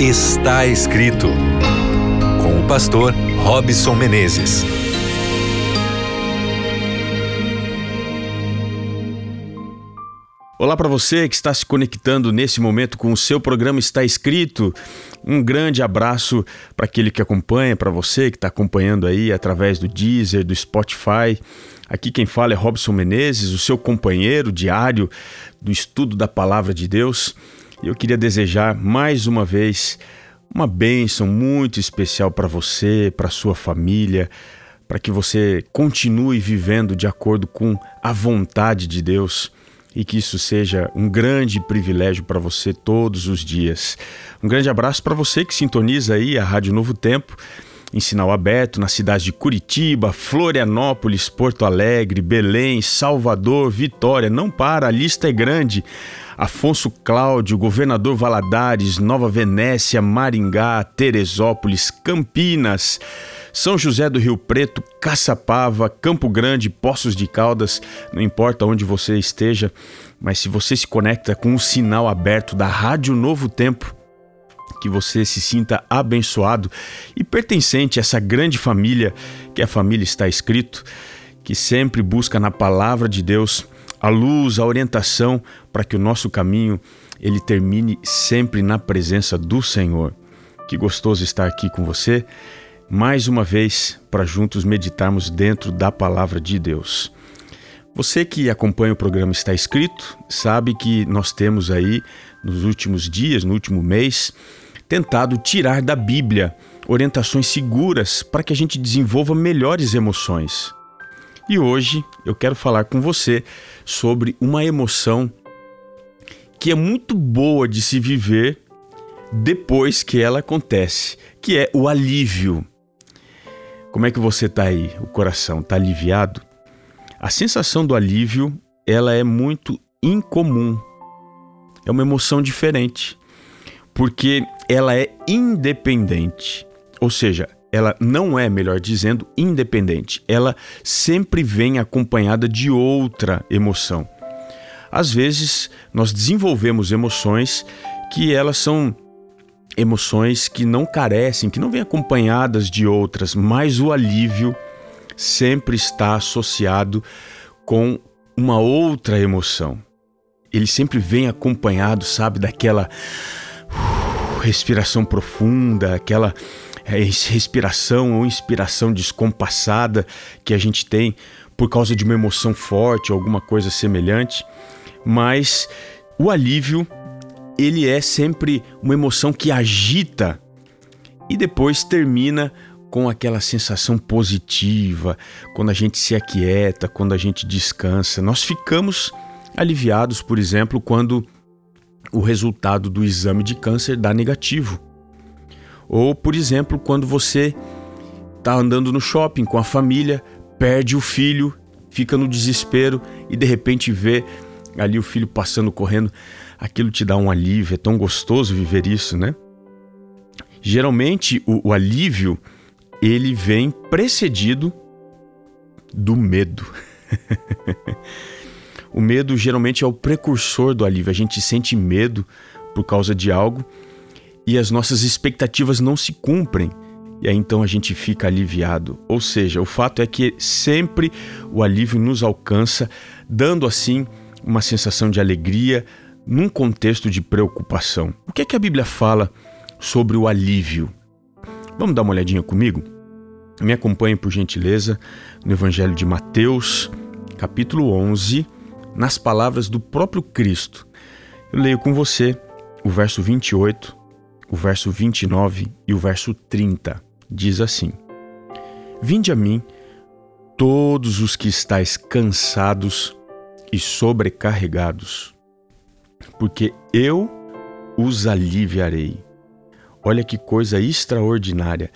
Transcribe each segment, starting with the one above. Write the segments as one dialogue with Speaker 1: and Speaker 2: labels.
Speaker 1: Está escrito com o pastor Robson Menezes.
Speaker 2: Olá para você que está se conectando nesse momento com o seu programa Está Escrito. Um grande abraço para aquele que acompanha, para você que está acompanhando aí através do Deezer, do Spotify. Aqui quem fala é Robson Menezes, o seu companheiro diário do estudo da palavra de Deus. Eu queria desejar mais uma vez uma bênção muito especial para você, para sua família, para que você continue vivendo de acordo com a vontade de Deus e que isso seja um grande privilégio para você todos os dias. Um grande abraço para você que sintoniza aí a Rádio Novo Tempo em sinal aberto nas cidades de Curitiba, Florianópolis, Porto Alegre, Belém, Salvador, Vitória. Não para, a lista é grande. Afonso Cláudio, Governador Valadares, Nova Venécia, Maringá, Teresópolis, Campinas, São José do Rio Preto, Caçapava, Campo Grande, Poços de Caldas, não importa onde você esteja, mas se você se conecta com o sinal aberto da Rádio Novo Tempo, que você se sinta abençoado e pertencente a essa grande família que a família está escrito, que sempre busca na palavra de Deus a luz, a orientação para que o nosso caminho ele termine sempre na presença do Senhor. Que gostoso estar aqui com você mais uma vez para juntos meditarmos dentro da palavra de Deus. Você que acompanha o programa Está Escrito, sabe que nós temos aí nos últimos dias, no último mês, tentado tirar da Bíblia orientações seguras para que a gente desenvolva melhores emoções. E hoje eu quero falar com você sobre uma emoção que é muito boa de se viver depois que ela acontece, que é o alívio. Como é que você está aí? O coração está aliviado? A sensação do alívio, ela é muito incomum. É uma emoção diferente, porque ela é independente. Ou seja, ela não é, melhor dizendo, independente. Ela sempre vem acompanhada de outra emoção. Às vezes, nós desenvolvemos emoções que elas são emoções que não carecem, que não vêm acompanhadas de outras, mas o alívio sempre está associado com uma outra emoção. Ele sempre vem acompanhado, sabe, daquela uh, respiração profunda, aquela é, respiração ou inspiração descompassada que a gente tem por causa de uma emoção forte, alguma coisa semelhante, mas o alívio ele é sempre uma emoção que agita e depois termina com aquela sensação positiva, quando a gente se aquieta, quando a gente descansa. Nós ficamos aliviados, por exemplo, quando o resultado do exame de câncer dá negativo. Ou, por exemplo, quando você está andando no shopping com a família, perde o filho, fica no desespero e de repente vê ali o filho passando correndo, aquilo te dá um alívio, é tão gostoso viver isso, né? Geralmente o, o alívio ele vem precedido do medo. o medo geralmente é o precursor do alívio. A gente sente medo por causa de algo e as nossas expectativas não se cumprem. E aí então a gente fica aliviado. Ou seja, o fato é que sempre o alívio nos alcança, dando assim uma sensação de alegria num contexto de preocupação. O que é que a Bíblia fala sobre o alívio? Vamos dar uma olhadinha comigo? Me acompanhe por gentileza no Evangelho de Mateus, capítulo 11, nas palavras do próprio Cristo. Eu leio com você o verso 28 o verso 29 e o verso 30. Diz assim: Vinde a mim, todos os que estáis cansados e sobrecarregados, porque eu os aliviarei. Olha que coisa extraordinária.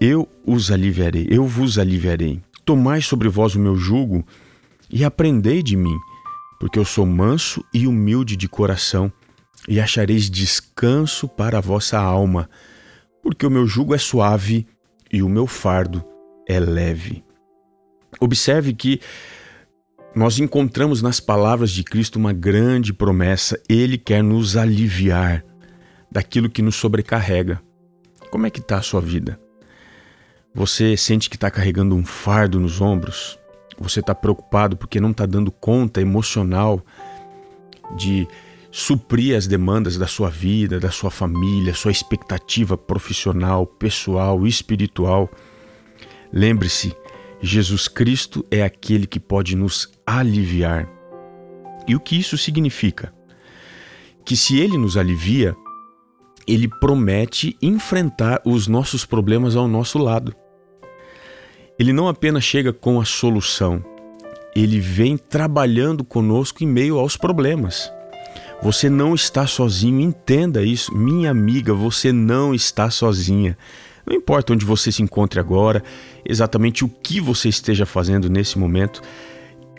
Speaker 2: Eu os aliviarei, eu vos aliviarei. Tomai sobre vós o meu jugo e aprendei de mim, porque eu sou manso e humilde de coração e achareis descanso para a vossa alma, porque o meu jugo é suave e o meu fardo é leve. Observe que nós encontramos nas palavras de Cristo uma grande promessa. Ele quer nos aliviar daquilo que nos sobrecarrega. Como é que está a sua vida? Você sente que está carregando um fardo nos ombros? Você está preocupado porque não está dando conta emocional de suprir as demandas da sua vida, da sua família, sua expectativa profissional, pessoal, espiritual? Lembre-se, Jesus Cristo é aquele que pode nos aliviar. E o que isso significa? Que se ele nos alivia, ele promete enfrentar os nossos problemas ao nosso lado. Ele não apenas chega com a solução, ele vem trabalhando conosco em meio aos problemas. Você não está sozinho, entenda isso, minha amiga, você não está sozinha. Não importa onde você se encontre agora, exatamente o que você esteja fazendo nesse momento,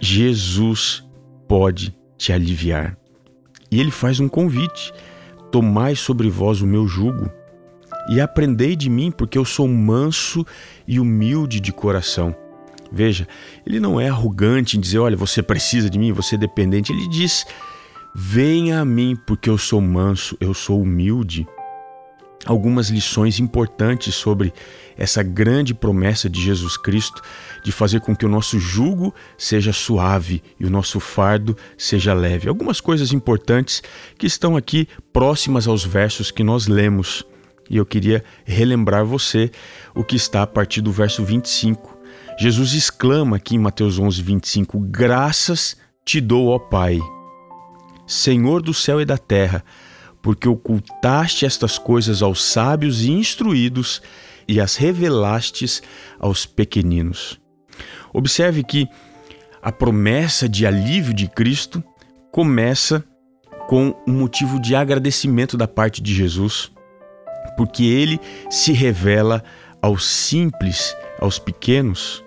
Speaker 2: Jesus pode te aliviar. E ele faz um convite: Tomai sobre vós o meu jugo e aprendei de mim, porque eu sou manso e humilde de coração. Veja, ele não é arrogante em dizer: Olha, você precisa de mim, você é dependente. Ele diz: Venha a mim, porque eu sou manso, eu sou humilde algumas lições importantes sobre essa grande promessa de Jesus Cristo de fazer com que o nosso jugo seja suave e o nosso fardo seja leve. Algumas coisas importantes que estão aqui próximas aos versos que nós lemos. E eu queria relembrar você o que está a partir do verso 25. Jesus exclama aqui em Mateus 11, 25: Graças te dou, ó Pai, Senhor do céu e da terra porque ocultaste estas coisas aos sábios e instruídos e as revelastes aos pequeninos. Observe que a promessa de alívio de Cristo começa com um motivo de agradecimento da parte de Jesus, porque ele se revela aos simples, aos pequenos.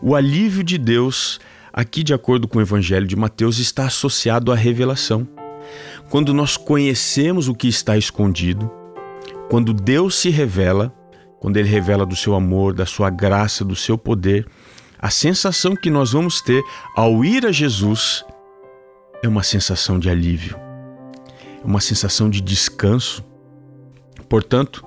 Speaker 2: O alívio de Deus, aqui de acordo com o Evangelho de Mateus, está associado à revelação. Quando nós conhecemos o que está escondido, quando Deus se revela, quando Ele revela do seu amor, da sua graça, do seu poder, a sensação que nós vamos ter ao ir a Jesus é uma sensação de alívio, é uma sensação de descanso. Portanto,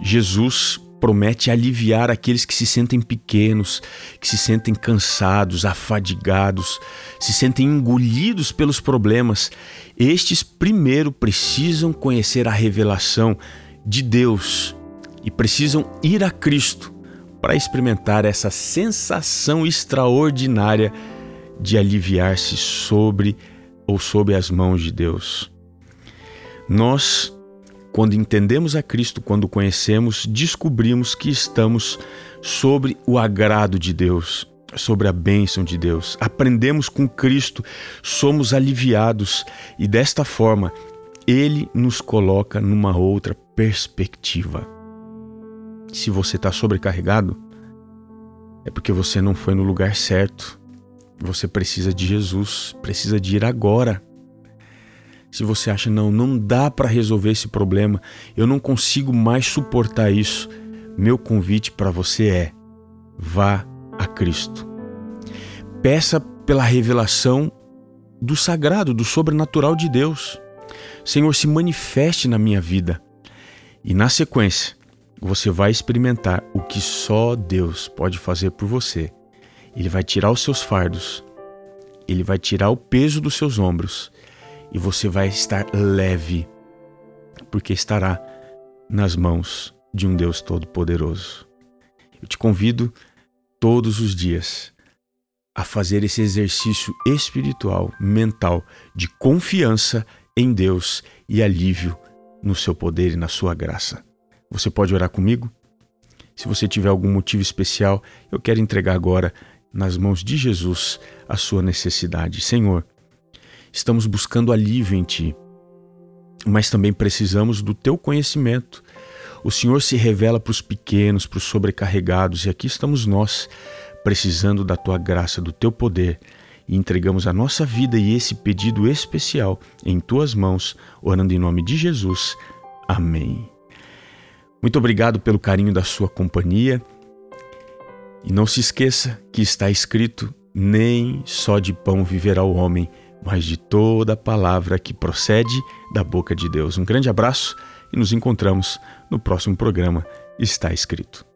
Speaker 2: Jesus promete aliviar aqueles que se sentem pequenos, que se sentem cansados, afadigados, se sentem engolidos pelos problemas. Estes primeiro precisam conhecer a revelação de Deus e precisam ir a Cristo para experimentar essa sensação extraordinária de aliviar-se sobre ou sob as mãos de Deus. Nós quando entendemos a Cristo, quando conhecemos, descobrimos que estamos sobre o agrado de Deus, sobre a bênção de Deus. Aprendemos com Cristo, somos aliviados e desta forma ele nos coloca numa outra perspectiva. Se você está sobrecarregado, é porque você não foi no lugar certo. Você precisa de Jesus, precisa de ir agora. Se você acha, não, não dá para resolver esse problema, eu não consigo mais suportar isso, meu convite para você é: vá a Cristo. Peça pela revelação do sagrado, do sobrenatural de Deus. Senhor, se manifeste na minha vida. E na sequência, você vai experimentar o que só Deus pode fazer por você. Ele vai tirar os seus fardos, ele vai tirar o peso dos seus ombros e você vai estar leve, porque estará nas mãos de um Deus Todo-Poderoso. Eu te convido todos os dias a fazer esse exercício espiritual, mental, de confiança em Deus e alívio no seu poder e na sua graça. Você pode orar comigo? Se você tiver algum motivo especial, eu quero entregar agora nas mãos de Jesus a sua necessidade. Senhor, estamos buscando alívio em Ti, mas também precisamos do Teu conhecimento. O Senhor se revela para os pequenos, para os sobrecarregados, e aqui estamos nós, precisando da Tua graça, do Teu poder, e entregamos a nossa vida e esse pedido especial em Tuas mãos, orando em nome de Jesus. Amém. Muito obrigado pelo carinho da sua companhia. E não se esqueça que está escrito: nem só de pão viverá o homem, mas de toda palavra que procede da boca de Deus. Um grande abraço e nos encontramos no próximo programa. Está escrito.